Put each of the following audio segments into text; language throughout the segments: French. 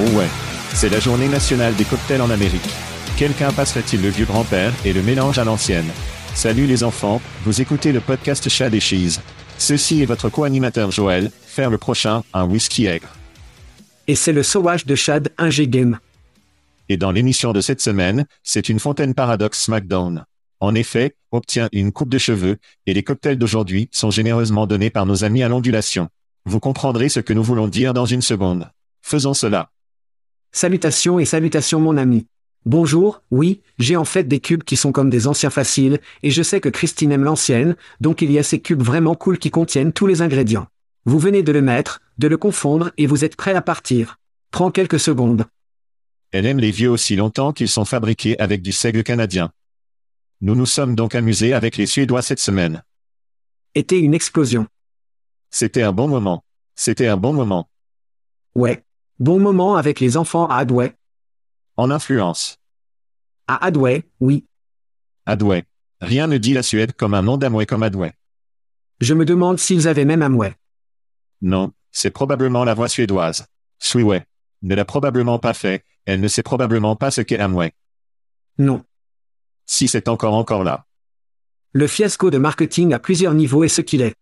Oh ouais. C'est la journée nationale des cocktails en Amérique. Quelqu'un passerait-il le vieux grand-père et le mélange à l'ancienne? Salut les enfants, vous écoutez le podcast Chad et Cheese. Ceci est votre co-animateur Joël, faire le prochain, un whisky aigre. Et c'est le sauvage de Chad, un G-Game. Et dans l'émission de cette semaine, c'est une fontaine paradoxe SmackDown. En effet, obtient une coupe de cheveux, et les cocktails d'aujourd'hui sont généreusement donnés par nos amis à l'ondulation. Vous comprendrez ce que nous voulons dire dans une seconde. Faisons cela. Salutations et salutations mon ami. Bonjour, oui, j'ai en fait des cubes qui sont comme des anciens faciles, et je sais que Christine aime l'ancienne, donc il y a ces cubes vraiment cool qui contiennent tous les ingrédients. Vous venez de le mettre, de le confondre et vous êtes prêt à partir. Prends quelques secondes. Elle aime les vieux aussi longtemps qu'ils sont fabriqués avec du seigle canadien. Nous nous sommes donc amusés avec les Suédois cette semaine. Était une explosion. C'était un bon moment. C'était un bon moment. Ouais. Bon moment avec les enfants à Adway. En influence. À Adway, oui. Adway. Rien ne dit la Suède comme un nom d'Amway comme Adway. Je me demande s'ils avaient même Amway. Non, c'est probablement la voix suédoise. Suiway. Ne l'a probablement pas fait, elle ne sait probablement pas ce qu'est Amway. Non. Si c'est encore encore là. Le fiasco de marketing à plusieurs niveaux est ce qu'il est.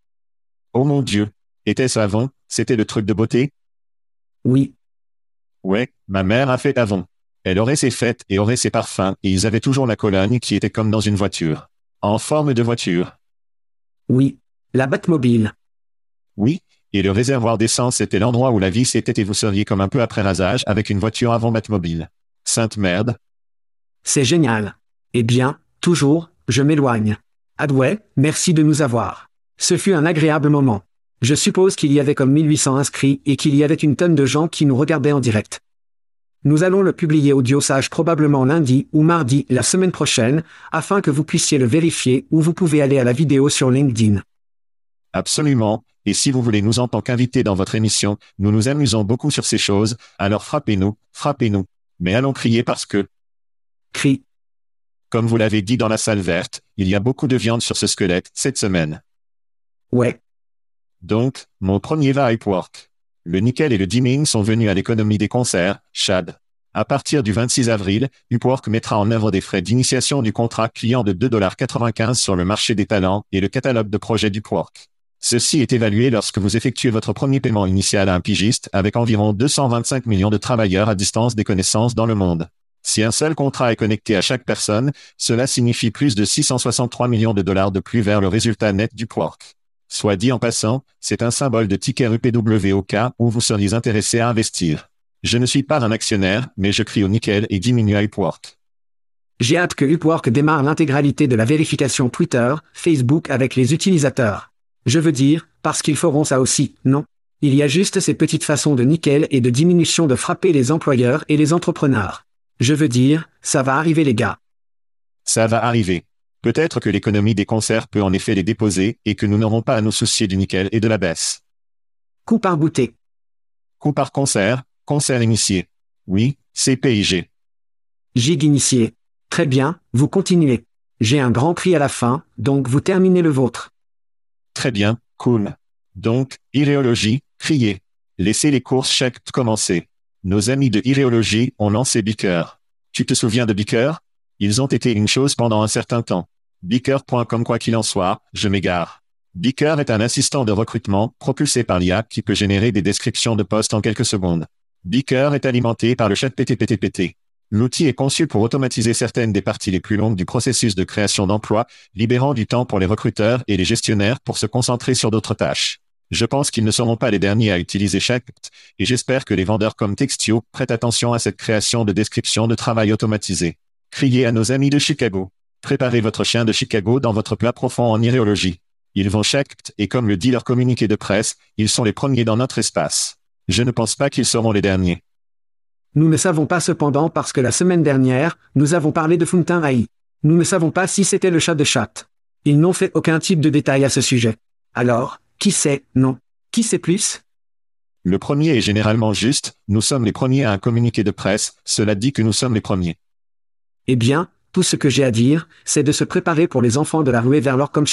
Oh mon Dieu. Était-ce avant? C'était le truc de beauté? Oui. Ouais, ma mère a fait avant. Elle aurait ses fêtes et aurait ses parfums, et ils avaient toujours la colonne qui était comme dans une voiture. En forme de voiture. Oui. La Batmobile. Oui, et le réservoir d'essence était l'endroit où la vis était et vous seriez comme un peu après rasage avec une voiture avant Batmobile. Sainte merde. C'est génial. Eh bien, toujours, je m'éloigne. Adway, merci de nous avoir. Ce fut un agréable moment. Je suppose qu'il y avait comme 1800 inscrits et qu'il y avait une tonne de gens qui nous regardaient en direct. Nous allons le publier audio sage probablement lundi ou mardi la semaine prochaine, afin que vous puissiez le vérifier ou vous pouvez aller à la vidéo sur LinkedIn. Absolument. Et si vous voulez nous en tant qu'invité dans votre émission, nous nous amusons beaucoup sur ces choses, alors frappez-nous, frappez-nous. Mais allons crier parce que, Cri. comme vous l'avez dit dans la salle verte, il y a beaucoup de viande sur ce squelette cette semaine. Ouais. Donc, mon premier à Upwork. Le nickel et le dimming sont venus à l'économie des concerts, Chad. À partir du 26 avril, Upwork mettra en œuvre des frais d'initiation du contrat client de 2,95$ sur le marché des talents et le catalogue de projets d'Upwork. Ceci est évalué lorsque vous effectuez votre premier paiement initial à un pigiste avec environ 225 millions de travailleurs à distance des connaissances dans le monde. Si un seul contrat est connecté à chaque personne, cela signifie plus de 663 millions de dollars de plus vers le résultat net d'Upwork. Soit dit en passant, c'est un symbole de ticket UPW au cas où vous seriez intéressé à investir. Je ne suis pas un actionnaire, mais je crie au nickel et diminue à Upwork. J'ai hâte que Upwork démarre l'intégralité de la vérification Twitter, Facebook avec les utilisateurs. Je veux dire, parce qu'ils feront ça aussi, non? Il y a juste ces petites façons de nickel et de diminution de frapper les employeurs et les entrepreneurs. Je veux dire, ça va arriver les gars. Ça va arriver. Peut-être que l'économie des concerts peut en effet les déposer et que nous n'aurons pas à nous soucier du nickel et de la baisse. Coup par goûter. Coup par concert, concert initié. Oui, c'est PIG. Gig initié. Très bien, vous continuez. J'ai un grand prix à la fin, donc vous terminez le vôtre. Très bien, cool. Donc, iréologie, criez. Laissez les courses chaque commencer. Nos amis de iréologie ont lancé Beaker. Tu te souviens de Beaker Ils ont été une chose pendant un certain temps. Beaker.com quoi qu'il en soit, je m'égare. Beaker est un assistant de recrutement propulsé par l'IA qui peut générer des descriptions de postes en quelques secondes. Beaker est alimenté par le chat PTPTPT. L'outil est conçu pour automatiser certaines des parties les plus longues du processus de création d'emplois, libérant du temps pour les recruteurs et les gestionnaires pour se concentrer sur d'autres tâches. Je pense qu'ils ne seront pas les derniers à utiliser Shact, et j'espère que les vendeurs comme Textio prêtent attention à cette création de description de travail automatisé. Criez à nos amis de Chicago. Préparez votre chien de Chicago dans votre plat profond en iréologie. Ils vont Shact, et comme le dit leur communiqué de presse, ils sont les premiers dans notre espace. Je ne pense pas qu'ils seront les derniers. Nous ne savons pas cependant parce que la semaine dernière, nous avons parlé de Funtin AI. Nous ne savons pas si c'était le chat de chat. Ils n'ont fait aucun type de détail à ce sujet. Alors, qui sait, non? Qui sait plus? Le premier est généralement juste, nous sommes les premiers à un communiqué de presse, cela dit que nous sommes les premiers. Eh bien, tout ce que j'ai à dire, c'est de se préparer pour les enfants de la ruée vers leur comme.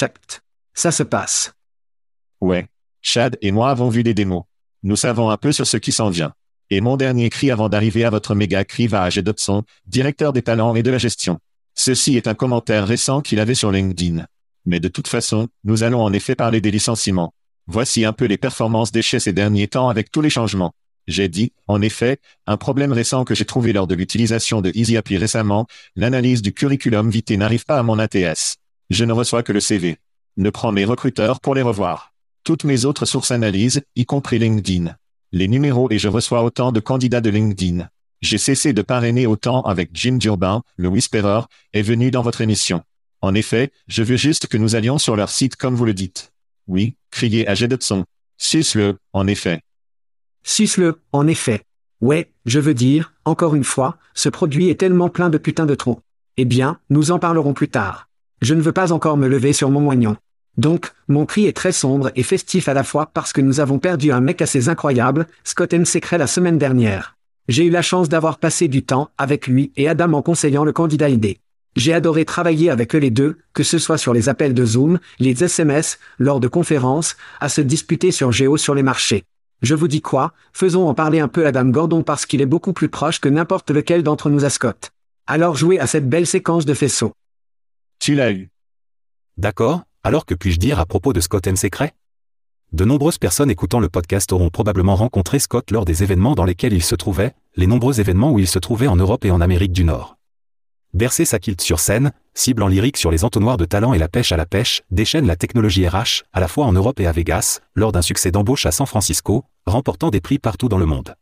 Ça se passe. Ouais. Chad et moi avons vu des démos. Nous savons un peu sur ce qui s'en vient. Et mon dernier cri avant d'arriver à votre méga cri va à Dobson, directeur des talents et de la gestion. Ceci est un commentaire récent qu'il avait sur LinkedIn. Mais de toute façon, nous allons en effet parler des licenciements. Voici un peu les performances d'échec ces derniers temps avec tous les changements. J'ai dit, en effet, un problème récent que j'ai trouvé lors de l'utilisation de EasyAPI récemment, l'analyse du curriculum vitae n'arrive pas à mon ATS. Je ne reçois que le CV. Ne prends mes recruteurs pour les revoir. Toutes mes autres sources analyses, y compris LinkedIn les numéros et je reçois autant de candidats de LinkedIn. J'ai cessé de parrainer autant avec Jim Durbin, le Whisperer, est venu dans votre émission. En effet, je veux juste que nous allions sur leur site comme vous le dites. Oui, criez à Jedotson. Suce-le, en effet. Suce-le, en effet. Ouais, je veux dire, encore une fois, ce produit est tellement plein de putain de trop. Eh bien, nous en parlerons plus tard. Je ne veux pas encore me lever sur mon moignon. Donc, mon cri est très sombre et festif à la fois parce que nous avons perdu un mec assez incroyable, Scott N. Secret la semaine dernière. J'ai eu la chance d'avoir passé du temps avec lui et Adam en conseillant le candidat ID. J'ai adoré travailler avec eux les deux, que ce soit sur les appels de Zoom, les SMS, lors de conférences, à se disputer sur Géo sur les marchés. Je vous dis quoi, faisons en parler un peu Adam Gordon parce qu'il est beaucoup plus proche que n'importe lequel d'entre nous à Scott. Alors jouez à cette belle séquence de faisceaux. Tu l'as eu. D'accord, alors que puis-je dire à propos de Scott M. Secret? De nombreuses personnes écoutant le podcast auront probablement rencontré Scott lors des événements dans lesquels il se trouvait, les nombreux événements où il se trouvait en Europe et en Amérique du Nord. Bercer sa kilt sur scène, cible en lyrique sur les entonnoirs de talent et la pêche à la pêche, déchaîne la technologie RH, à la fois en Europe et à Vegas, lors d'un succès d'embauche à San Francisco, remportant des prix partout dans le monde.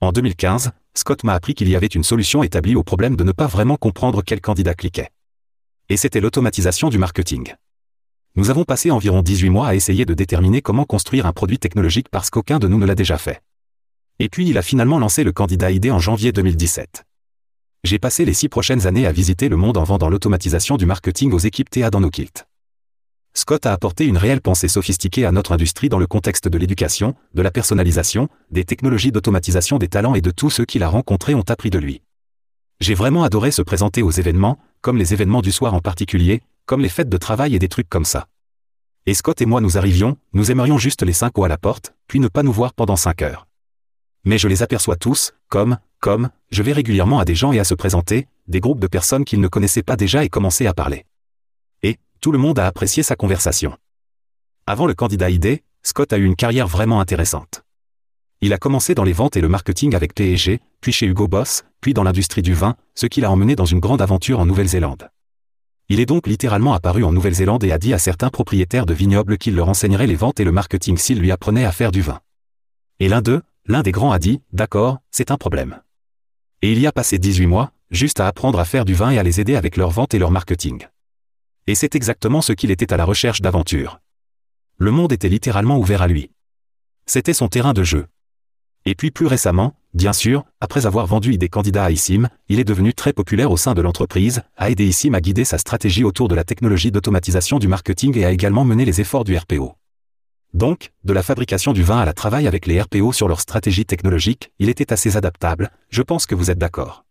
En 2015, Scott m'a appris qu'il y avait une solution établie au problème de ne pas vraiment comprendre quel candidat cliquait. Et c'était l'automatisation du marketing. Nous avons passé environ 18 mois à essayer de déterminer comment construire un produit technologique parce qu'aucun de nous ne l'a déjà fait. Et puis il a finalement lancé le candidat ID en janvier 2017. J'ai passé les six prochaines années à visiter le monde en vendant l'automatisation du marketing aux équipes TA dans nos kilts. Scott a apporté une réelle pensée sophistiquée à notre industrie dans le contexte de l'éducation, de la personnalisation, des technologies d'automatisation des talents et de tous ceux qu'il a rencontrés ont appris de lui. J'ai vraiment adoré se présenter aux événements, comme les événements du soir en particulier, comme les fêtes de travail et des trucs comme ça. Et Scott et moi nous arrivions, nous aimerions juste les cinq hauts à la porte, puis ne pas nous voir pendant cinq heures. Mais je les aperçois tous, comme, comme, je vais régulièrement à des gens et à se présenter, des groupes de personnes qu'ils ne connaissaient pas déjà et commencer à parler. Et, tout le monde a apprécié sa conversation. Avant le candidat ID, Scott a eu une carrière vraiment intéressante. Il a commencé dans les ventes et le marketing avec P&G, puis chez Hugo Boss, puis dans l'industrie du vin, ce qui l'a emmené dans une grande aventure en Nouvelle-Zélande. Il est donc littéralement apparu en Nouvelle-Zélande et a dit à certains propriétaires de vignobles qu'il leur enseignerait les ventes et le marketing s'il lui apprenait à faire du vin. Et l'un d'eux, l'un des grands a dit, d'accord, c'est un problème. Et il y a passé 18 mois, juste à apprendre à faire du vin et à les aider avec leur vente et leur marketing. Et c'est exactement ce qu'il était à la recherche d'aventure. Le monde était littéralement ouvert à lui. C'était son terrain de jeu. Et puis plus récemment, bien sûr, après avoir vendu des candidats à ISIM, il est devenu très populaire au sein de l'entreprise, a aidé ISIM à guider sa stratégie autour de la technologie d'automatisation du marketing et a également mené les efforts du RPO. Donc, de la fabrication du vin à la travail avec les RPO sur leur stratégie technologique, il était assez adaptable, je pense que vous êtes d'accord.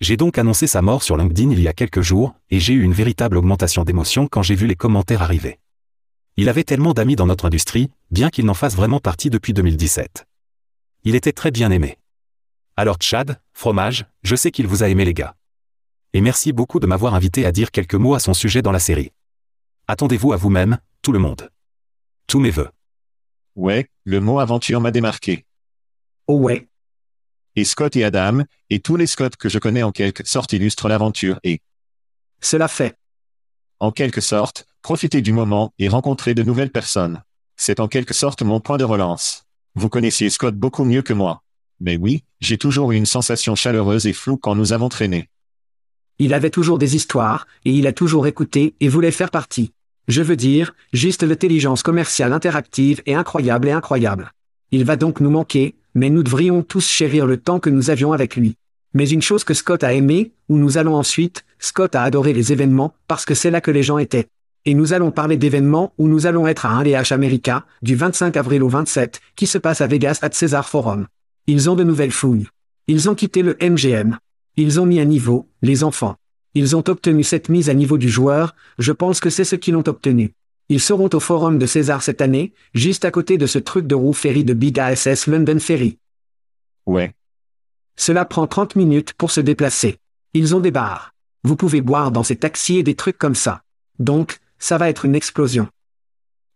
J'ai donc annoncé sa mort sur LinkedIn il y a quelques jours, et j'ai eu une véritable augmentation d'émotion quand j'ai vu les commentaires arriver. Il avait tellement d'amis dans notre industrie, bien qu'il n'en fasse vraiment partie depuis 2017. Il était très bien aimé. Alors Chad, fromage, je sais qu'il vous a aimé les gars. Et merci beaucoup de m'avoir invité à dire quelques mots à son sujet dans la série. Attendez-vous à vous-même, tout le monde. Tous mes voeux. Ouais, le mot aventure m'a démarqué. Oh ouais. Et Scott et Adam, et tous les Scott que je connais en quelque sorte illustrent l'aventure et, Cela fait. en quelque sorte, profiter du moment et rencontrer de nouvelles personnes. C'est en quelque sorte mon point de relance. Vous connaissiez Scott beaucoup mieux que moi. Mais oui, j'ai toujours eu une sensation chaleureuse et floue quand nous avons traîné. Il avait toujours des histoires, et il a toujours écouté et voulait faire partie. Je veux dire, juste l'intelligence commerciale interactive est incroyable et incroyable. Il va donc nous manquer, mais nous devrions tous chérir le temps que nous avions avec lui. Mais une chose que Scott a aimé, où nous allons ensuite, Scott a adoré les événements, parce que c'est là que les gens étaient. Et nous allons parler d'événements où nous allons être à 1 LH America, du 25 avril au 27, qui se passe à Vegas at César Forum. Ils ont de nouvelles fouilles. Ils ont quitté le MGM. Ils ont mis à niveau, les enfants. Ils ont obtenu cette mise à niveau du joueur, je pense que c'est ce qu'ils ont obtenu. Ils seront au Forum de César cette année, juste à côté de ce truc de roue ferry de Big ASS London Ferry. Ouais. Cela prend 30 minutes pour se déplacer. Ils ont des bars. Vous pouvez boire dans ces taxis et des trucs comme ça. Donc, ça va être une explosion.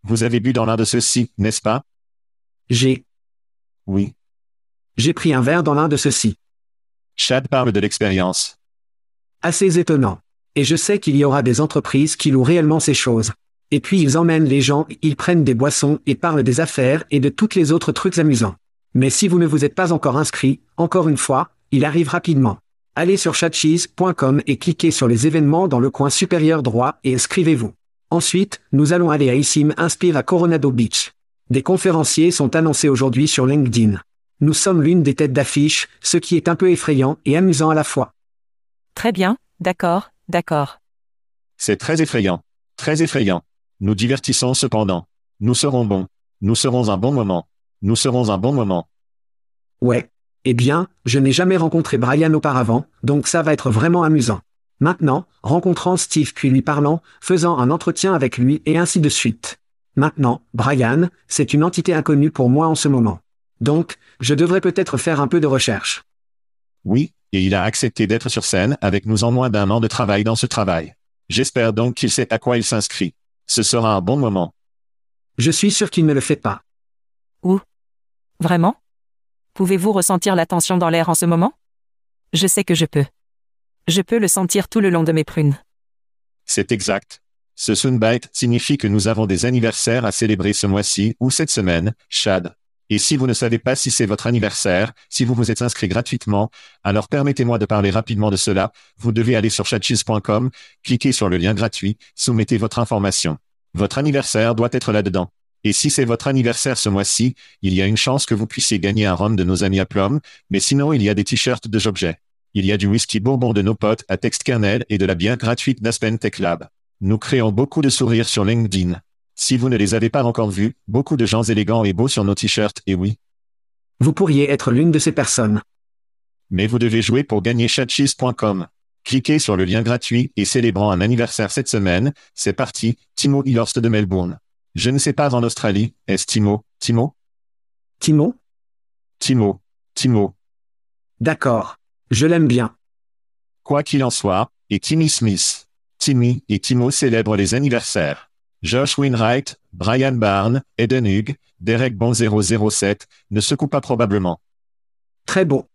Vous avez bu dans l'un de ceux-ci, n'est-ce pas? J'ai, Oui. j'ai pris un verre dans l'un de ceux-ci. Chad parle de l'expérience. Assez étonnant. Et je sais qu'il y aura des entreprises qui louent réellement ces choses. Et puis ils emmènent les gens, ils prennent des boissons et parlent des affaires et de toutes les autres trucs amusants. Mais si vous ne vous êtes pas encore inscrit, encore une fois, il arrive rapidement. Allez sur chatcheese.com et cliquez sur les événements dans le coin supérieur droit et inscrivez-vous. Ensuite, nous allons aller à ISIM Inspire à Coronado Beach. Des conférenciers sont annoncés aujourd'hui sur LinkedIn. Nous sommes l'une des têtes d'affiche, ce qui est un peu effrayant et amusant à la fois. Très bien, d'accord, d'accord. C'est très effrayant. Très effrayant. Nous divertissons cependant. Nous serons bons. Nous serons un bon moment. Nous serons un bon moment. Ouais. Eh bien, je n'ai jamais rencontré Brian auparavant, donc ça va être vraiment amusant. Maintenant, rencontrant Steve puis lui parlant, faisant un entretien avec lui et ainsi de suite. Maintenant, Brian, c'est une entité inconnue pour moi en ce moment. Donc, je devrais peut-être faire un peu de recherche. Oui, et il a accepté d'être sur scène avec nous en moins d'un an de travail dans ce travail. J'espère donc qu'il sait à quoi il s'inscrit. Ce sera un bon moment. Je suis sûr qu'il ne le fait pas. Vraiment? Pouvez-vous ressentir la tension dans l'air en ce moment? Je sais que je peux. Je peux le sentir tout le long de mes prunes. C'est exact. Ce Sunbite signifie que nous avons des anniversaires à célébrer ce mois-ci ou cette semaine, Chad. Et si vous ne savez pas si c'est votre anniversaire, si vous vous êtes inscrit gratuitement, alors permettez-moi de parler rapidement de cela. Vous devez aller sur chatcheese.com, cliquez sur le lien gratuit, soumettez votre information. Votre anniversaire doit être là-dedans. Et si c'est votre anniversaire ce mois-ci, il y a une chance que vous puissiez gagner un rhum de nos amis à Plum, mais sinon il y a des t-shirts de Jobjet. Il y a du whisky bourbon de nos potes à Textkernel et de la bière gratuite d'Aspen Tech Lab. Nous créons beaucoup de sourires sur LinkedIn. Si vous ne les avez pas encore vus, beaucoup de gens élégants et beaux sur nos t-shirts, et oui. Vous pourriez être l'une de ces personnes. Mais vous devez jouer pour gagner chatcheese.com. Cliquez sur le lien gratuit et célébrant un anniversaire cette semaine. C'est parti, Timo Ilhorst de Melbourne. Je ne sais pas en Australie, est-ce Timo, Timo, Timo? Timo, Timo. D'accord. Je l'aime bien. Quoi qu'il en soit, et Timmy Smith. Timmy et Timo célèbrent les anniversaires. Josh Winwright, Brian Barnes, Eden Hugh, Derek Bon 007 ne secouent pas probablement. Très beau.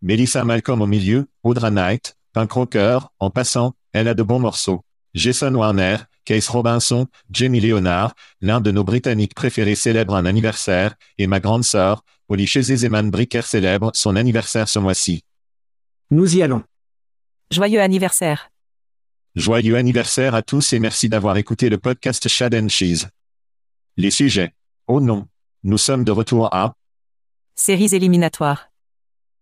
Melissa Malcolm au milieu, Audra Knight, Punk Rocker, en passant, elle a de bons morceaux. Jason Warner, Case Robinson, Jamie Leonard, l'un de nos Britanniques préférés célèbre un anniversaire, et ma grande sœur, Polly Zeman Bricker célèbre son anniversaire ce mois-ci. Nous y allons. Joyeux anniversaire. Joyeux anniversaire à tous et merci d'avoir écouté le podcast Shad and Cheese. Les sujets. Oh non. Nous sommes de retour à... Séries éliminatoires.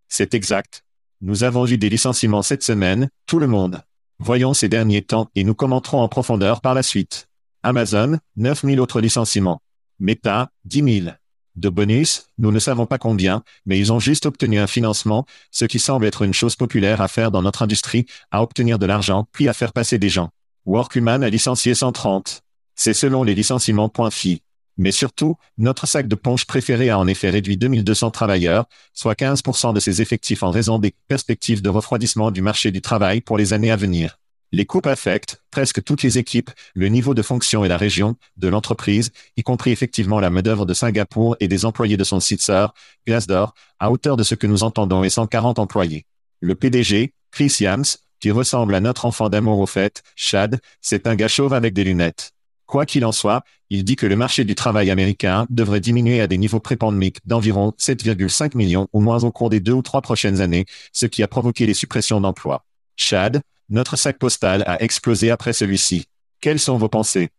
C'est exact. Nous avons eu des licenciements cette semaine, tout le monde. Voyons ces derniers temps et nous commenterons en profondeur par la suite. Amazon, 9000 autres licenciements. Meta, 10 000. De bonus, nous ne savons pas combien, mais ils ont juste obtenu un financement, ce qui semble être une chose populaire à faire dans notre industrie, à obtenir de l'argent puis à faire passer des gens. Workhuman a licencié 130. C'est selon les licenciements.fi. Mais surtout, notre sac de ponche préféré a en effet réduit 2200 travailleurs, soit 15% de ses effectifs en raison des perspectives de refroidissement du marché du travail pour les années à venir. Les coupes affectent presque toutes les équipes, le niveau de fonction et la région de l'entreprise, y compris effectivement la main-d'œuvre de Singapour et des employés de son site sœur, Glassdoor, à hauteur de ce que nous entendons et 140 employés. Le PDG, Chris Yams, qui ressemble à notre enfant d'amour au fait, Chad, c'est un gars chauve avec des lunettes. Quoi qu'il en soit, il dit que le marché du travail américain devrait diminuer à des niveaux prépandémiques d'environ 7,5 millions ou moins au cours des deux ou trois prochaines années, ce qui a provoqué les suppressions d'emplois. Chad, notre sac postal a explosé après celui-ci. Quelles sont vos pensées?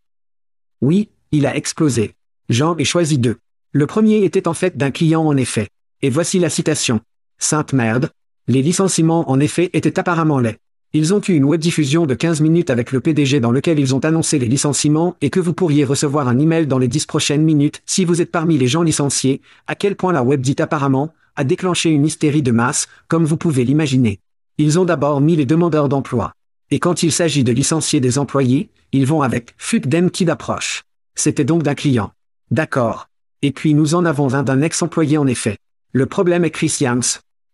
Oui, il a explosé. Jean ai choisi deux. Le premier était en fait d'un client en effet. Et voici la citation. Sainte merde. Les licenciements en effet étaient apparemment laids. Ils ont eu une web diffusion de 15 minutes avec le PDG dans lequel ils ont annoncé les licenciements et que vous pourriez recevoir un email dans les 10 prochaines minutes si vous êtes parmi les gens licenciés, à quel point la web dit apparemment, a déclenché une hystérie de masse, comme vous pouvez l'imaginer. Ils ont d'abord mis les demandeurs d'emploi. Et quand il s'agit de licencier des employés, ils vont avec fuck them qui d'approche. C'était donc d'un client. D'accord. Et puis nous en avons un d'un ex-employé en effet. Le problème est Chris Yams.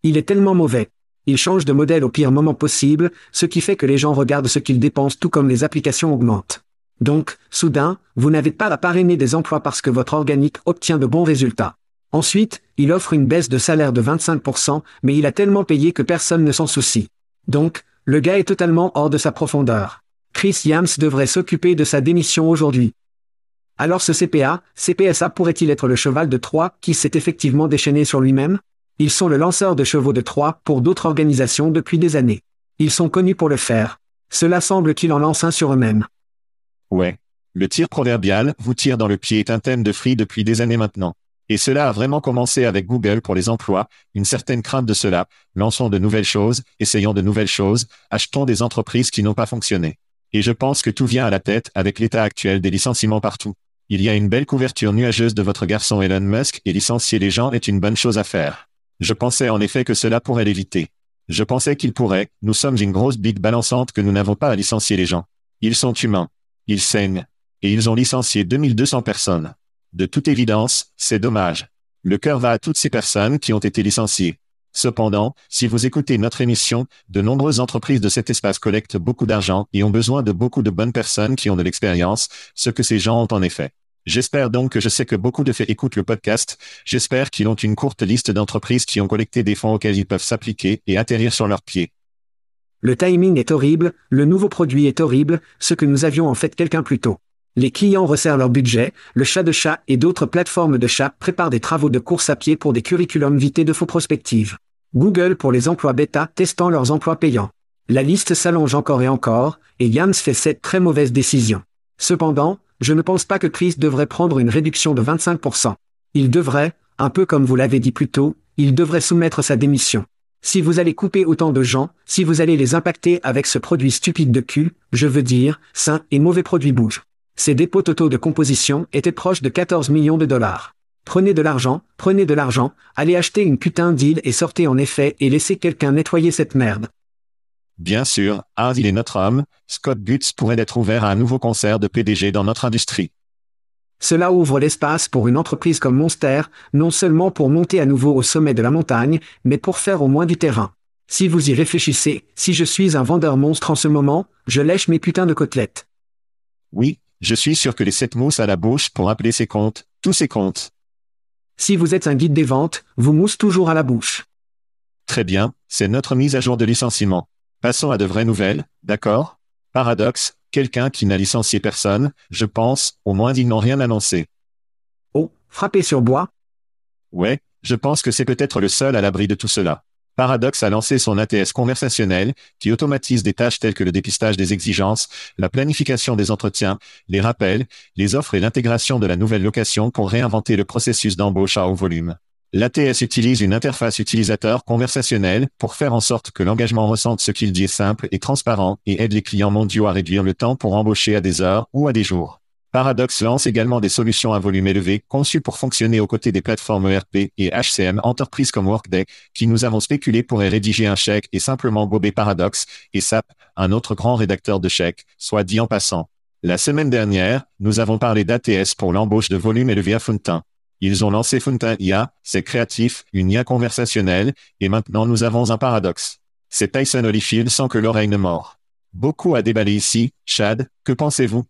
Il est tellement mauvais. Il change de modèle au pire moment possible, ce qui fait que les gens regardent ce qu'ils dépensent tout comme les applications augmentent. Donc, soudain, vous n'avez pas à parrainer des emplois parce que votre organique obtient de bons résultats. Ensuite, il offre une baisse de salaire de 25%, mais il a tellement payé que personne ne s'en soucie. Donc, le gars est totalement hors de sa profondeur. Chris Yams devrait s'occuper de sa démission aujourd'hui. Alors ce CPA, CPSA pourrait-il être le cheval de Troie qui s'est effectivement déchaîné sur lui-même? Ils sont le lanceur de chevaux de Troie pour d'autres organisations depuis des années. Ils sont connus pour le faire. Cela semble qu'il en lance un sur eux-mêmes. Ouais. Le tir proverbial, vous tire dans le pied est un thème de free depuis des années maintenant. Et cela a vraiment commencé avec Google pour les emplois, une certaine crainte de cela, lançons de nouvelles choses, essayons de nouvelles choses, achetons des entreprises qui n'ont pas fonctionné. Et je pense que tout vient à la tête avec l'état actuel des licenciements partout. Il y a une belle couverture nuageuse de votre garçon Elon Musk et licencier les gens est une bonne chose à faire. Je pensais en effet que cela pourrait l'éviter. Je pensais qu'il pourrait, nous sommes une grosse bite balançante que nous n'avons pas à licencier les gens. Ils sont humains. Ils saignent. Et ils ont licencié 2200 personnes. De toute évidence, c'est dommage. Le cœur va à toutes ces personnes qui ont été licenciées. Cependant, si vous écoutez notre émission, de nombreuses entreprises de cet espace collectent beaucoup d'argent et ont besoin de beaucoup de bonnes personnes qui ont de l'expérience, ce que ces gens ont en effet. J'espère donc que je sais que beaucoup de faits écoutent le podcast. J'espère qu'ils ont une courte liste d'entreprises qui ont collecté des fonds auxquels ils peuvent s'appliquer et atterrir sur leurs pieds. Le timing est horrible, le nouveau produit est horrible, ce que nous avions en fait quelqu'un plus tôt. Les clients resserrent leur budget, le chat de chat et d'autres plateformes de chat préparent des travaux de course à pied pour des curriculums vitae de faux prospectives. Google pour les emplois bêta testant leurs emplois payants. La liste s'allonge encore et encore, et Yams fait cette très mauvaise décision. Cependant, je ne pense pas que Chris devrait prendre une réduction de 25%. Il devrait, un peu comme vous l'avez dit plus tôt, il devrait soumettre sa démission. Si vous allez couper autant de gens, si vous allez les impacter avec ce produit stupide de cul, je veux dire, sain et mauvais produit bouge. Ses dépôts totaux de composition étaient proches de 14 millions de dollars. Prenez de l'argent, prenez de l'argent, allez acheter une putain d'île et sortez en effet et laissez quelqu'un nettoyer cette merde. Bien sûr, Hardy est notre homme, Scott Butts pourrait être ouvert à un nouveau concert de PDG dans notre industrie. Cela ouvre l'espace pour une entreprise comme Monster, non seulement pour monter à nouveau au sommet de la montagne, mais pour faire au moins du terrain. Si vous y réfléchissez, si je suis un vendeur monstre en ce moment, je lèche mes putains de côtelettes. Oui, je suis sûr que les sept mousses à la bouche pour appeler ses comptes, tous ses comptes. Si vous êtes un guide des ventes, vous mousse toujours à la bouche. Très bien, c'est notre mise à jour de licenciement. Passons à de vraies nouvelles, d'accord? Paradoxe, quelqu'un qui n'a licencié personne, je pense, au moins ils n'ont rien annoncé. Oh, frapper sur bois? Ouais, je pense que c'est peut-être le seul à l'abri de tout cela. Paradox a lancé son ATS conversationnel, qui automatise des tâches telles que le dépistage des exigences, la planification des entretiens, les rappels, les offres et l'intégration de la nouvelle location pour réinventer le processus d'embauche à haut volume. L'ATS utilise une interface utilisateur conversationnelle pour faire en sorte que l'engagement ressente ce qu'il dit simple et transparent et aide les clients mondiaux à réduire le temps pour embaucher à des heures ou à des jours. Paradox lance également des solutions à volume élevé conçues pour fonctionner aux côtés des plateformes ERP et HCM entreprises comme Workday, qui nous avons spéculé pourraient rédiger un chèque et simplement gober Paradox et SAP, un autre grand rédacteur de chèques, soit dit en passant. La semaine dernière, nous avons parlé d'ATS pour l'embauche de volume élevé à Fontaine. Ils ont lancé Fontaine IA, c'est créatif, une IA conversationnelle, et maintenant nous avons un paradoxe. C'est Tyson Holyfield sans que l'oreille ne mord. Beaucoup à déballer ici, Chad, que pensez-vous?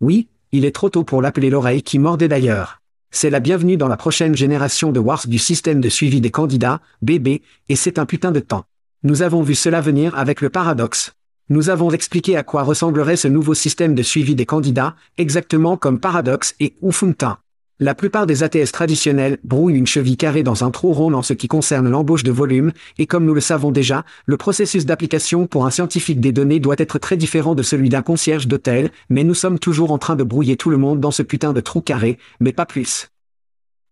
Oui, il est trop tôt pour l'appeler l'oreille qui mordait d'ailleurs. C'est la bienvenue dans la prochaine génération de Wars du système de suivi des candidats, BB, et c'est un putain de temps. Nous avons vu cela venir avec le paradoxe. Nous avons expliqué à quoi ressemblerait ce nouveau système de suivi des candidats, exactement comme Paradox et Ufunta. La plupart des ATS traditionnels brouillent une cheville carrée dans un trou rond en ce qui concerne l'embauche de volume, et comme nous le savons déjà, le processus d'application pour un scientifique des données doit être très différent de celui d'un concierge d'hôtel, mais nous sommes toujours en train de brouiller tout le monde dans ce putain de trou carré, mais pas plus.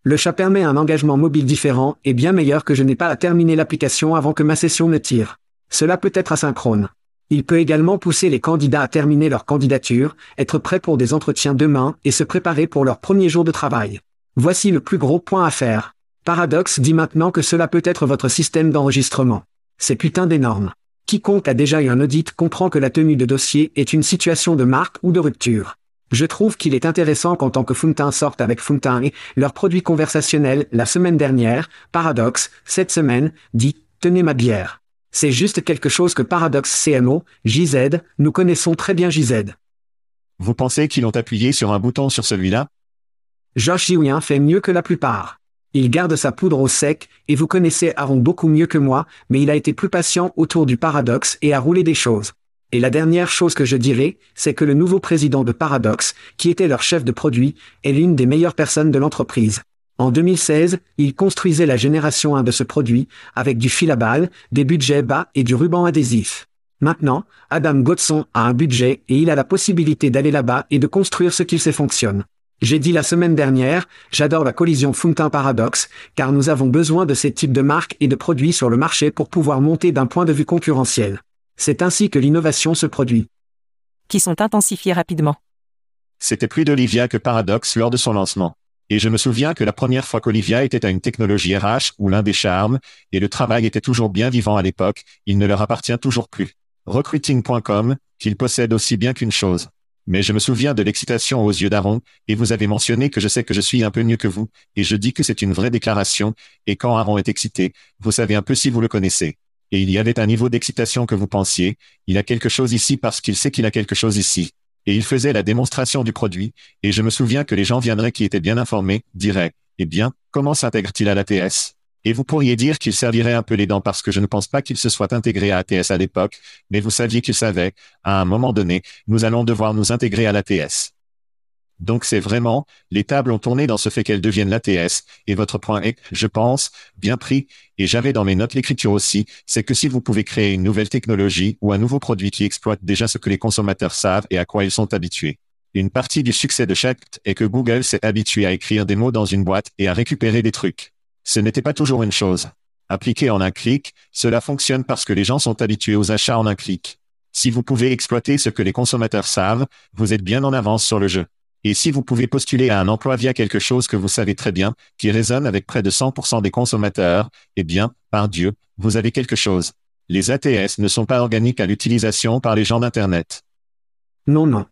Le chat permet un engagement mobile différent et bien meilleur que je n'ai pas à terminer l'application avant que ma session ne tire. Cela peut être asynchrone. Il peut également pousser les candidats à terminer leur candidature, être prêts pour des entretiens demain et se préparer pour leur premier jour de travail. Voici le plus gros point à faire. Paradox dit maintenant que cela peut être votre système d'enregistrement. C'est putain d'énorme. Quiconque a déjà eu un audit comprend que la tenue de dossier est une situation de marque ou de rupture. Je trouve qu'il est intéressant qu'en tant que Fountain sorte avec Fountain et leur produit conversationnel la semaine dernière, Paradox, cette semaine, dit, tenez ma bière. C'est juste quelque chose que Paradox CMO, JZ, nous connaissons très bien JZ. Vous pensez qu'ils ont appuyé sur un bouton sur celui-là? Josh Jiwien fait mieux que la plupart. Il garde sa poudre au sec, et vous connaissez Aaron beaucoup mieux que moi, mais il a été plus patient autour du paradoxe et a roulé des choses. Et la dernière chose que je dirais, c'est que le nouveau président de Paradox, qui était leur chef de produit, est l'une des meilleures personnes de l'entreprise. En 2016, il construisait la génération 1 de ce produit, avec du fil à balle, des budgets bas et du ruban adhésif. Maintenant, Adam Godson a un budget et il a la possibilité d'aller là-bas et de construire ce qu'il sait fonctionne. J'ai dit la semaine dernière, j'adore la collision Fountain Paradox, car nous avons besoin de ces types de marques et de produits sur le marché pour pouvoir monter d'un point de vue concurrentiel. C'est ainsi que l'innovation se produit. Qui sont intensifiés rapidement. C'était plus d'Olivia que Paradox lors de son lancement. Et je me souviens que la première fois qu'Olivia était à une technologie RH ou l'un des charmes, et le travail était toujours bien vivant à l'époque, il ne leur appartient toujours plus. Recruiting.com, qu'il possède aussi bien qu'une chose. Mais je me souviens de l'excitation aux yeux d'Aaron, et vous avez mentionné que je sais que je suis un peu mieux que vous, et je dis que c'est une vraie déclaration, et quand Aaron est excité, vous savez un peu si vous le connaissez. Et il y avait un niveau d'excitation que vous pensiez, il a quelque chose ici parce qu'il sait qu'il a quelque chose ici et il faisait la démonstration du produit, et je me souviens que les gens viendraient qui étaient bien informés, diraient, eh bien, comment s'intègre-t-il à l'ATS Et vous pourriez dire qu'il servirait un peu les dents parce que je ne pense pas qu'il se soit intégré à ATS à l'époque, mais vous saviez qu'il savait, à un moment donné, nous allons devoir nous intégrer à l'ATS. Donc c'est vraiment, les tables ont tourné dans ce fait qu'elles deviennent l'ATS, et votre point est, je pense, bien pris, et j'avais dans mes notes l'écriture aussi, c'est que si vous pouvez créer une nouvelle technologie ou un nouveau produit qui exploite déjà ce que les consommateurs savent et à quoi ils sont habitués. Une partie du succès de Chat est que Google s'est habitué à écrire des mots dans une boîte et à récupérer des trucs. Ce n'était pas toujours une chose. Appliqué en un clic, cela fonctionne parce que les gens sont habitués aux achats en un clic. Si vous pouvez exploiter ce que les consommateurs savent, vous êtes bien en avance sur le jeu. Et si vous pouvez postuler à un emploi via quelque chose que vous savez très bien, qui résonne avec près de 100% des consommateurs, eh bien, par Dieu, vous avez quelque chose. Les ATS ne sont pas organiques à l'utilisation par les gens d'Internet. Non, non.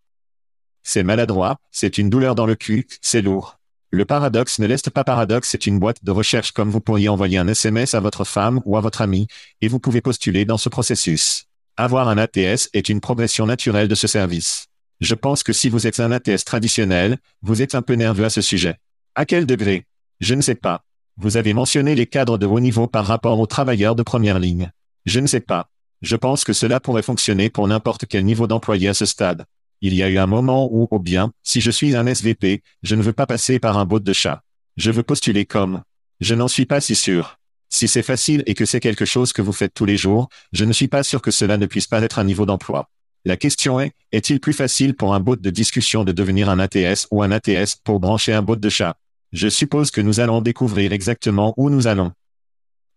C'est maladroit, c'est une douleur dans le cul, c'est lourd. Le paradoxe ne laisse pas paradoxe, c'est une boîte de recherche comme vous pourriez envoyer un SMS à votre femme ou à votre ami, et vous pouvez postuler dans ce processus. Avoir un ATS est une progression naturelle de ce service. Je pense que si vous êtes un ATS traditionnel, vous êtes un peu nerveux à ce sujet. À quel degré? Je ne sais pas. Vous avez mentionné les cadres de haut niveau par rapport aux travailleurs de première ligne. Je ne sais pas. Je pense que cela pourrait fonctionner pour n'importe quel niveau d'employé à ce stade. Il y a eu un moment où, au bien, si je suis un SVP, je ne veux pas passer par un bot de chat. Je veux postuler comme. Je n'en suis pas si sûr. Si c'est facile et que c'est quelque chose que vous faites tous les jours, je ne suis pas sûr que cela ne puisse pas être un niveau d'emploi. La question est, est-il plus facile pour un bot de discussion de devenir un ATS ou un ATS pour brancher un bot de chat? Je suppose que nous allons découvrir exactement où nous allons.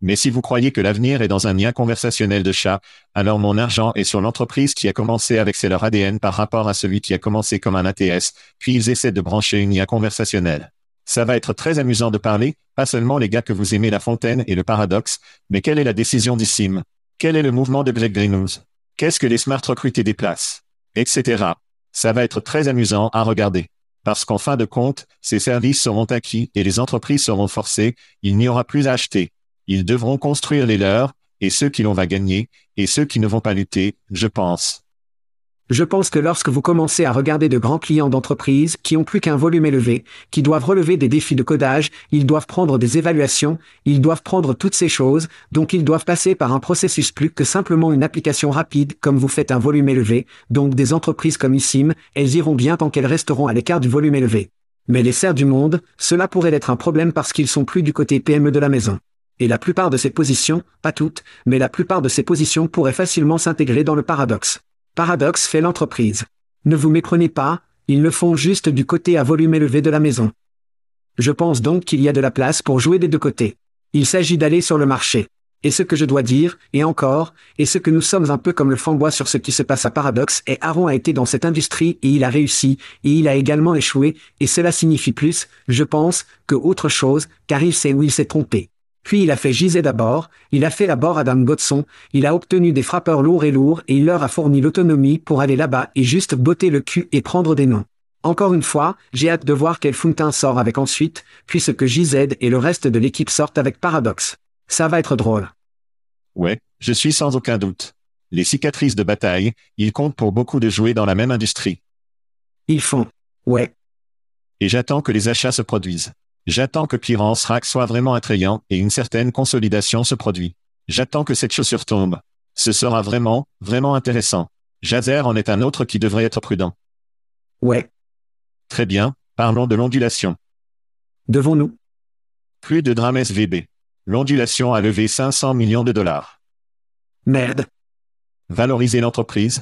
Mais si vous croyez que l'avenir est dans un lien conversationnel de chat, alors mon argent est sur l'entreprise qui a commencé avec leur ADN par rapport à celui qui a commencé comme un ATS, puis ils essaient de brancher une IA conversationnelle. Ça va être très amusant de parler, pas seulement les gars que vous aimez La Fontaine et le paradoxe, mais quelle est la décision d'Issim Quel est le mouvement de Greg Greenhouse Qu'est-ce que les smart recrutés déplacent? Etc. Ça va être très amusant à regarder. Parce qu'en fin de compte, ces services seront acquis et les entreprises seront forcées, il n'y aura plus à acheter. Ils devront construire les leurs, et ceux qui l'on va gagner, et ceux qui ne vont pas lutter, je pense. Je pense que lorsque vous commencez à regarder de grands clients d'entreprise qui ont plus qu'un volume élevé, qui doivent relever des défis de codage, ils doivent prendre des évaluations, ils doivent prendre toutes ces choses, donc ils doivent passer par un processus plus que simplement une application rapide comme vous faites un volume élevé, donc des entreprises comme ISIM, elles iront bien tant qu'elles resteront à l'écart du volume élevé. Mais les serres du monde, cela pourrait être un problème parce qu'ils sont plus du côté PME de la maison. Et la plupart de ces positions, pas toutes, mais la plupart de ces positions pourraient facilement s'intégrer dans le paradoxe. Paradoxe fait l'entreprise. Ne vous méprenez pas, ils le font juste du côté à volume élevé de la maison. Je pense donc qu'il y a de la place pour jouer des deux côtés. Il s'agit d'aller sur le marché. Et ce que je dois dire, et encore, et ce que nous sommes un peu comme le fanbois sur ce qui se passe à Paradox, et Aaron a été dans cette industrie et il a réussi, et il a également échoué, et cela signifie plus, je pense, que autre chose, car il sait où il s'est trompé. Puis il a fait giser d'abord, il a fait la bord Adam Godson, il a obtenu des frappeurs lourds et lourds et il leur a fourni l'autonomie pour aller là-bas et juste botter le cul et prendre des noms. Encore une fois, j'ai hâte de voir quel Fountain sort avec ensuite, puis ce que JZ et le reste de l'équipe sortent avec Paradox. Ça va être drôle. Ouais, je suis sans aucun doute. Les cicatrices de bataille, ils comptent pour beaucoup de jouer dans la même industrie. Ils font. Ouais. Et j'attends que les achats se produisent. J'attends que Clearance Rack soit vraiment attrayant et une certaine consolidation se produit. J'attends que cette chaussure tombe. Ce sera vraiment, vraiment intéressant. Jazer en est un autre qui devrait être prudent. Ouais. Très bien, parlons de l'ondulation. Devons-nous? Plus de drame SVB. L'ondulation a levé 500 millions de dollars. Merde. Valoriser l'entreprise?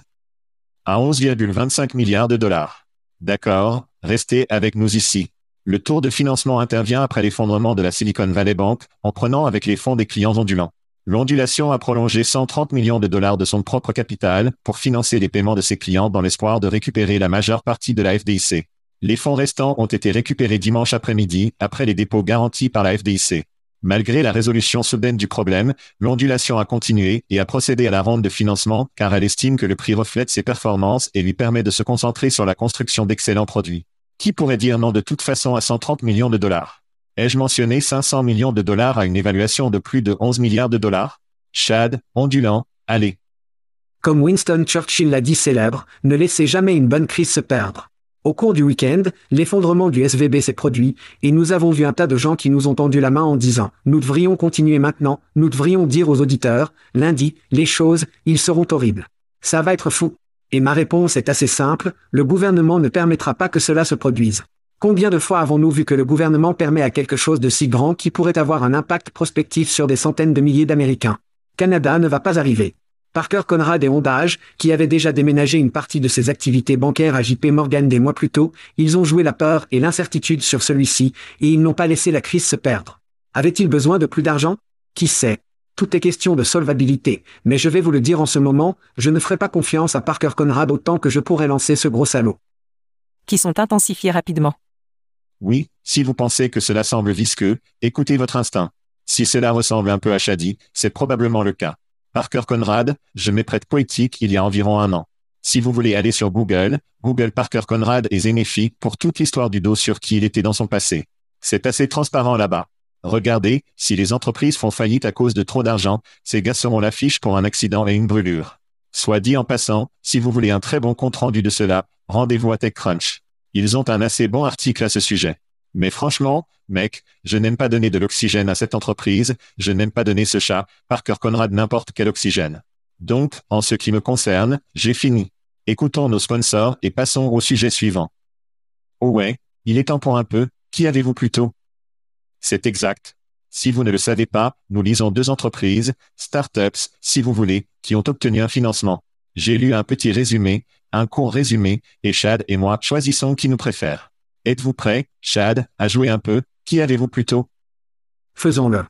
À 11,25 milliards de dollars. D'accord, restez avec nous ici. Le tour de financement intervient après l'effondrement de la Silicon Valley Bank, en prenant avec les fonds des clients ondulants. L'ondulation a prolongé 130 millions de dollars de son propre capital pour financer les paiements de ses clients dans l'espoir de récupérer la majeure partie de la FDIC. Les fonds restants ont été récupérés dimanche après-midi après les dépôts garantis par la FDIC. Malgré la résolution soudaine du problème, l'ondulation a continué et a procédé à la ronde de financement car elle estime que le prix reflète ses performances et lui permet de se concentrer sur la construction d'excellents produits. Qui pourrait dire non de toute façon à 130 millions de dollars? Ai-je mentionné 500 millions de dollars à une évaluation de plus de 11 milliards de dollars? Chad, ondulant, allez. Comme Winston Churchill l'a dit célèbre, ne laissez jamais une bonne crise se perdre. Au cours du week-end, l'effondrement du SVB s'est produit, et nous avons vu un tas de gens qui nous ont tendu la main en disant ⁇ Nous devrions continuer maintenant, nous devrions dire aux auditeurs, lundi, les choses, ils seront horribles. Ça va être fou. Et ma réponse est assez simple, le gouvernement ne permettra pas que cela se produise. Combien de fois avons-nous vu que le gouvernement permet à quelque chose de si grand qui pourrait avoir un impact prospectif sur des centaines de milliers d'Américains? Canada ne va pas arriver. Parker Conrad et Ondage, qui avaient déjà déménagé une partie de ses activités bancaires à JP Morgan des mois plus tôt, ils ont joué la peur et l'incertitude sur celui-ci, et ils n'ont pas laissé la crise se perdre. Avait-il besoin de plus d'argent? Qui sait? Tout est question de solvabilité, mais je vais vous le dire en ce moment, je ne ferai pas confiance à Parker Conrad autant que je pourrais lancer ce gros salaud. Qui sont intensifiés rapidement. Oui, si vous pensez que cela semble visqueux, écoutez votre instinct. Si cela ressemble un peu à Shady, c'est probablement le cas. Parker Conrad, je m'ai-prête poétique il y a environ un an. Si vous voulez aller sur Google, Google Parker Conrad et Zenefi pour toute l'histoire du dos sur qui il était dans son passé. C'est assez transparent là-bas. Regardez, si les entreprises font faillite à cause de trop d'argent, ces gars seront l'affiche pour un accident et une brûlure. Soit dit en passant, si vous voulez un très bon compte-rendu de cela, rendez-vous à TechCrunch. Ils ont un assez bon article à ce sujet. Mais franchement, mec, je n'aime pas donner de l'oxygène à cette entreprise, je n'aime pas donner ce chat, Parker Conrad n'importe quel oxygène. Donc, en ce qui me concerne, j'ai fini. Écoutons nos sponsors et passons au sujet suivant. Oh ouais, il est temps pour un peu, qui avez-vous plutôt? C'est exact. Si vous ne le savez pas, nous lisons deux entreprises, startups, si vous voulez, qui ont obtenu un financement. J'ai lu un petit résumé, un court résumé, et Chad et moi choisissons qui nous préfère. Êtes-vous prêt, Chad, à jouer un peu? Qui avez-vous plutôt? Faisons-le.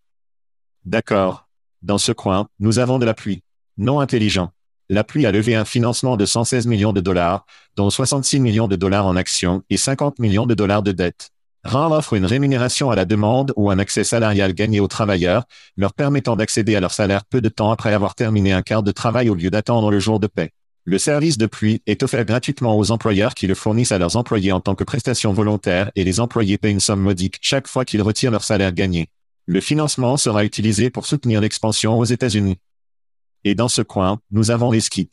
D'accord. Dans ce coin, nous avons de la pluie. Non intelligent. La pluie a levé un financement de 116 millions de dollars, dont 66 millions de dollars en actions et 50 millions de dollars de dettes. RAN offre une rémunération à la demande ou un accès salarial gagné aux travailleurs, leur permettant d'accéder à leur salaire peu de temps après avoir terminé un quart de travail au lieu d'attendre le jour de paix. Le service de pluie est offert gratuitement aux employeurs qui le fournissent à leurs employés en tant que prestation volontaire et les employés paient une somme modique chaque fois qu'ils retirent leur salaire gagné. Le financement sera utilisé pour soutenir l'expansion aux États-Unis. Et dans ce coin, nous avons Riskit.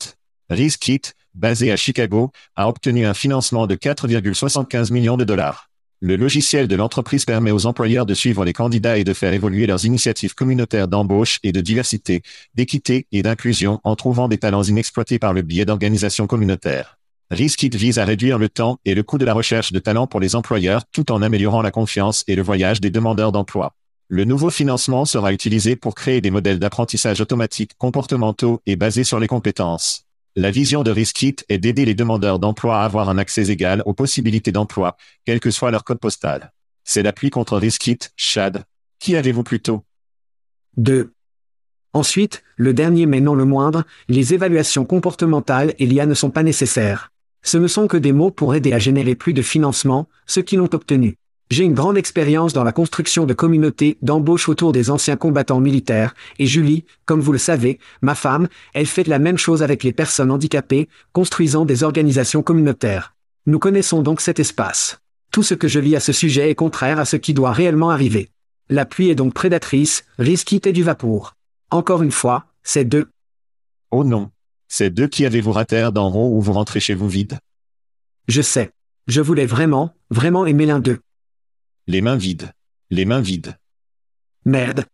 Riskit, basé à Chicago, a obtenu un financement de 4,75 millions de dollars. Le logiciel de l'entreprise permet aux employeurs de suivre les candidats et de faire évoluer leurs initiatives communautaires d'embauche et de diversité, d'équité et d'inclusion en trouvant des talents inexploités par le biais d'organisations communautaires. Riskit vise à réduire le temps et le coût de la recherche de talents pour les employeurs tout en améliorant la confiance et le voyage des demandeurs d'emploi. Le nouveau financement sera utilisé pour créer des modèles d'apprentissage automatique comportementaux et basés sur les compétences. La vision de Riskit est d'aider les demandeurs d'emploi à avoir un accès égal aux possibilités d'emploi, quel que soit leur code postal. C'est l'appui contre Riskit, Chad. Qui avez-vous plutôt 2. Ensuite, le dernier mais non le moindre, les évaluations comportementales et l'IA ne sont pas nécessaires. Ce ne sont que des mots pour aider à générer plus de financement, ceux qui l'ont obtenu. J'ai une grande expérience dans la construction de communautés d'embauche autour des anciens combattants militaires, et Julie, comme vous le savez, ma femme, elle fait la même chose avec les personnes handicapées, construisant des organisations communautaires. Nous connaissons donc cet espace. Tout ce que je lis à ce sujet est contraire à ce qui doit réellement arriver. La pluie est donc prédatrice, risquite et du vapour. Encore une fois, c'est deux. Oh non. C'est deux qui avez-vous raté d'en haut ou vous rentrez chez vous vide? Je sais. Je voulais vraiment, vraiment aimer l'un d'eux. Les mains vides. Les mains vides. Merde.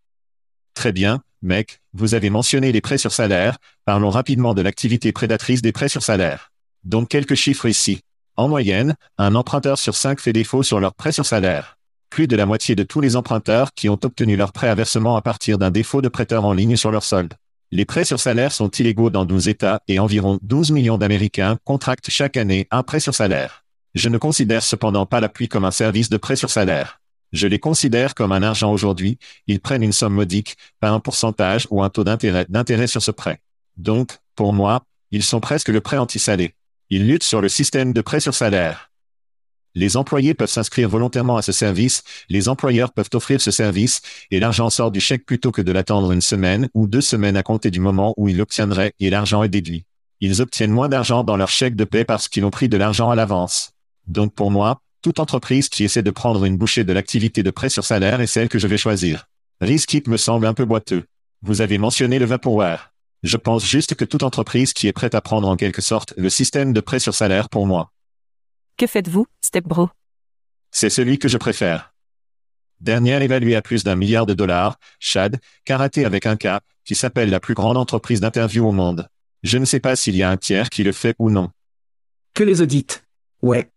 Très bien, mec, vous avez mentionné les prêts sur salaire, parlons rapidement de l'activité prédatrice des prêts sur salaire. Donc quelques chiffres ici. En moyenne, un emprunteur sur cinq fait défaut sur leur prêt sur salaire. Plus de la moitié de tous les emprunteurs qui ont obtenu leur prêt à versement à partir d'un défaut de prêteur en ligne sur leur solde. Les prêts sur salaire sont illégaux dans 12 États et environ 12 millions d'Américains contractent chaque année un prêt sur salaire. Je ne considère cependant pas l'appui comme un service de prêt sur salaire. Je les considère comme un argent aujourd'hui, ils prennent une somme modique, pas un pourcentage ou un taux d'intérêt sur ce prêt. Donc, pour moi, ils sont presque le prêt anti-salé. Ils luttent sur le système de prêt sur salaire. Les employés peuvent s'inscrire volontairement à ce service, les employeurs peuvent offrir ce service, et l'argent sort du chèque plutôt que de l'attendre une semaine ou deux semaines à compter du moment où ils l'obtiendraient et l'argent est déduit. Ils obtiennent moins d'argent dans leur chèque de paie parce qu'ils ont pris de l'argent à l'avance. Donc pour moi, toute entreprise qui essaie de prendre une bouchée de l'activité de prêt sur salaire est celle que je vais choisir. Riskit me semble un peu boiteux. Vous avez mentionné le vaporware. Je pense juste que toute entreprise qui est prête à prendre en quelque sorte le système de prêt sur salaire pour moi. Que faites-vous, Stepbro C'est celui que je préfère. Dernière évaluée à plus d'un milliard de dollars, Chad, karaté avec un K, qui s'appelle la plus grande entreprise d'interview au monde. Je ne sais pas s'il y a un tiers qui le fait ou non. Que les audits. Ouais.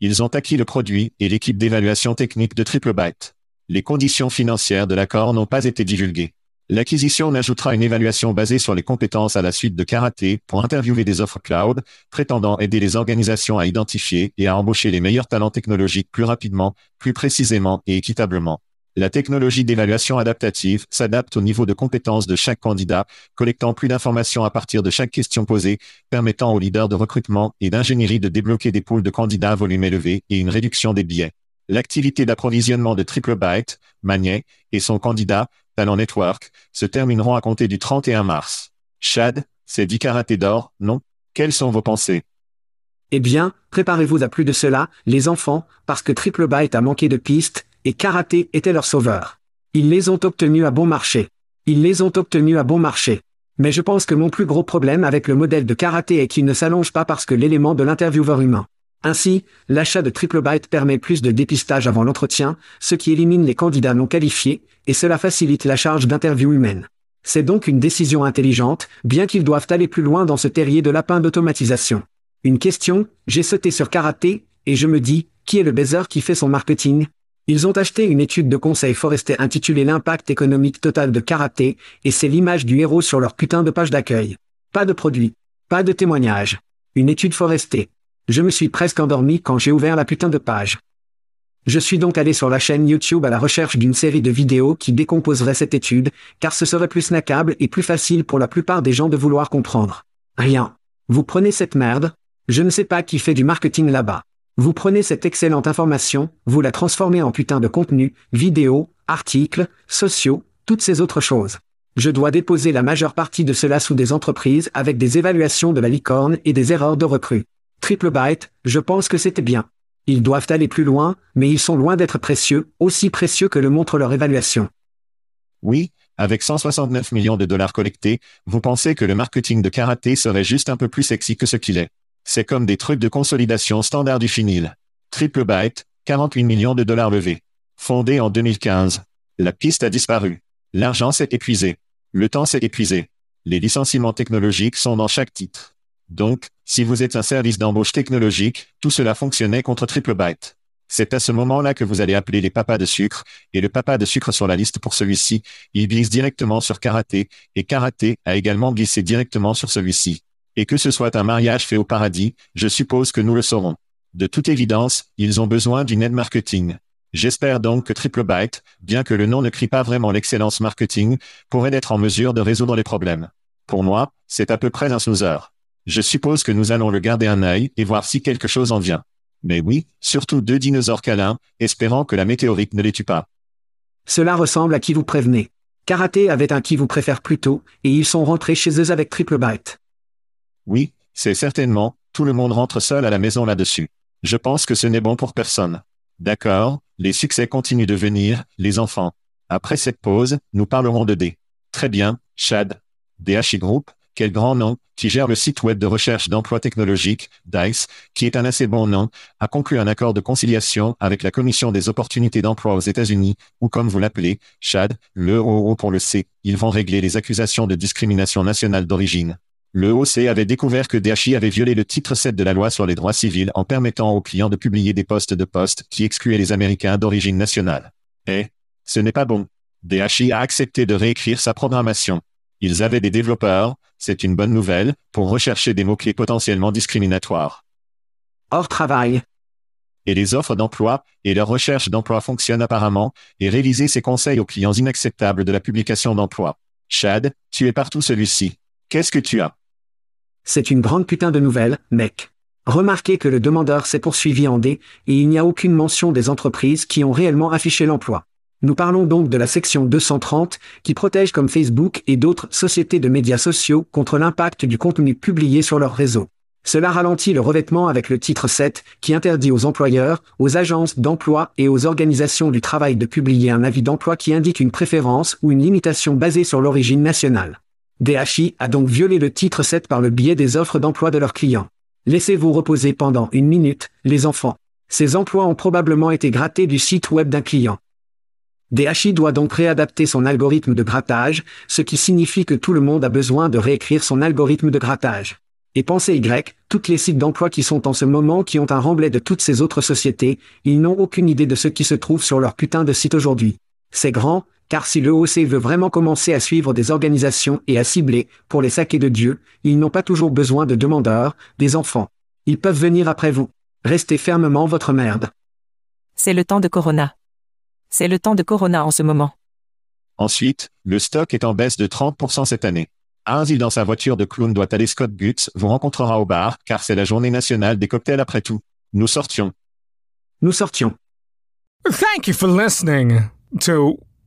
Ils ont acquis le produit et l'équipe d'évaluation technique de TripleByte. Les conditions financières de l'accord n'ont pas été divulguées. L'acquisition n'ajoutera une évaluation basée sur les compétences à la suite de karaté pour interviewer des offres cloud, prétendant aider les organisations à identifier et à embaucher les meilleurs talents technologiques plus rapidement, plus précisément et équitablement. La technologie d'évaluation adaptative s'adapte au niveau de compétences de chaque candidat, collectant plus d'informations à partir de chaque question posée, permettant aux leaders de recrutement et d'ingénierie de débloquer des pools de candidats à volume élevé et une réduction des biais. L'activité d'approvisionnement de TripleByte, Magnet, et son candidat, Talent Network, se termineront à compter du 31 mars. Chad, c'est du karaté d'or, non? Quelles sont vos pensées? Eh bien, préparez-vous à plus de cela, les enfants, parce que TripleByte a manqué de pistes, et karaté était leur sauveur. Ils les ont obtenus à bon marché. Ils les ont obtenus à bon marché. Mais je pense que mon plus gros problème avec le modèle de karaté est qu'il ne s'allonge pas parce que l'élément de l'intervieweur humain. Ainsi, l'achat de TripleByte permet plus de dépistage avant l'entretien, ce qui élimine les candidats non qualifiés, et cela facilite la charge d'interview humaine. C'est donc une décision intelligente, bien qu'ils doivent aller plus loin dans ce terrier de lapin d'automatisation. Une question, j'ai sauté sur karaté, et je me dis, qui est le baiser qui fait son marketing? Ils ont acheté une étude de conseil forestier intitulée L'impact économique total de karaté, et c'est l'image du héros sur leur putain de page d'accueil. Pas de produit. Pas de témoignage. Une étude forestée. Je me suis presque endormi quand j'ai ouvert la putain de page. Je suis donc allé sur la chaîne YouTube à la recherche d'une série de vidéos qui décomposerait cette étude, car ce serait plus snackable et plus facile pour la plupart des gens de vouloir comprendre. Rien. Vous prenez cette merde, je ne sais pas qui fait du marketing là-bas. Vous prenez cette excellente information, vous la transformez en putain de contenu, vidéos, articles, sociaux, toutes ces autres choses. Je dois déposer la majeure partie de cela sous des entreprises avec des évaluations de la licorne et des erreurs de recrue. Triple byte, je pense que c'était bien. Ils doivent aller plus loin, mais ils sont loin d'être précieux, aussi précieux que le montre leur évaluation. Oui, avec 169 millions de dollars collectés, vous pensez que le marketing de karaté serait juste un peu plus sexy que ce qu'il est. C'est comme des trucs de consolidation standard du finil. Triple byte, 48 millions de dollars levés. Fondé en 2015. La piste a disparu. L'argent s'est épuisé. Le temps s'est épuisé. Les licenciements technologiques sont dans chaque titre. Donc, si vous êtes un service d'embauche technologique, tout cela fonctionnait contre Triple Byte. C'est à ce moment-là que vous allez appeler les papas de sucre, et le papa de sucre sur la liste pour celui-ci, il glisse directement sur karaté, et karaté a également glissé directement sur celui-ci et que ce soit un mariage fait au paradis, je suppose que nous le saurons. De toute évidence, ils ont besoin d'une aide marketing. J'espère donc que Triple Byte, bien que le nom ne crie pas vraiment l'excellence marketing, pourrait être en mesure de résoudre les problèmes. Pour moi, c'est à peu près un snoozer. Je suppose que nous allons le garder un œil et voir si quelque chose en vient. Mais oui, surtout deux dinosaures câlins, espérant que la météorite ne les tue pas. Cela ressemble à qui vous prévenez. Karaté avait un qui vous préfère plutôt, et ils sont rentrés chez eux avec Triple Byte. Oui, c'est certainement, tout le monde rentre seul à la maison là-dessus. Je pense que ce n'est bon pour personne. D'accord, les succès continuent de venir, les enfants. Après cette pause, nous parlerons de D. Très bien, Chad. DHI Group, quel grand nom, qui gère le site web de recherche d'emploi technologique, DICE, qui est un assez bon nom, a conclu un accord de conciliation avec la Commission des opportunités d'emploi aux États-Unis, ou comme vous l'appelez, Chad, le OO pour le C, ils vont régler les accusations de discrimination nationale d'origine. Le OC avait découvert que DHI avait violé le titre 7 de la loi sur les droits civils en permettant aux clients de publier des postes de poste qui excluaient les Américains d'origine nationale. Et, ce n'est pas bon. DHI a accepté de réécrire sa programmation. Ils avaient des développeurs, c'est une bonne nouvelle, pour rechercher des mots-clés potentiellement discriminatoires. Hors travail. Et les offres d'emploi, et leur recherche d'emploi fonctionnent apparemment, et réviser ces conseils aux clients inacceptables de la publication d'emploi. Chad, tu es partout celui-ci. Qu'est-ce que tu as? C'est une grande putain de nouvelle, mec. Remarquez que le demandeur s'est poursuivi en D, et il n'y a aucune mention des entreprises qui ont réellement affiché l'emploi. Nous parlons donc de la section 230, qui protège comme Facebook et d'autres sociétés de médias sociaux contre l'impact du contenu publié sur leur réseau. Cela ralentit le revêtement avec le titre 7, qui interdit aux employeurs, aux agences d'emploi et aux organisations du travail de publier un avis d'emploi qui indique une préférence ou une limitation basée sur l'origine nationale. DHI a donc violé le titre 7 par le biais des offres d'emploi de leurs clients. Laissez-vous reposer pendant une minute, les enfants. Ces emplois ont probablement été grattés du site web d'un client. DHI doit donc réadapter son algorithme de grattage, ce qui signifie que tout le monde a besoin de réécrire son algorithme de grattage. Et pensez Y, toutes les sites d'emploi qui sont en ce moment qui ont un remblai de toutes ces autres sociétés, ils n'ont aucune idée de ce qui se trouve sur leur putain de site aujourd'hui. C'est grand, car si le OC veut vraiment commencer à suivre des organisations et à cibler, pour les saquer de Dieu, ils n'ont pas toujours besoin de demandeurs, des enfants. Ils peuvent venir après vous. Restez fermement votre merde. C'est le temps de Corona. C'est le temps de Corona en ce moment. Ensuite, le stock est en baisse de 30% cette année. Arzil dans sa voiture de clown doit aller Scott Gutz vous rencontrera au bar, car c'est la journée nationale des cocktails après tout. Nous sortions. Nous sortions. Thank you for listening to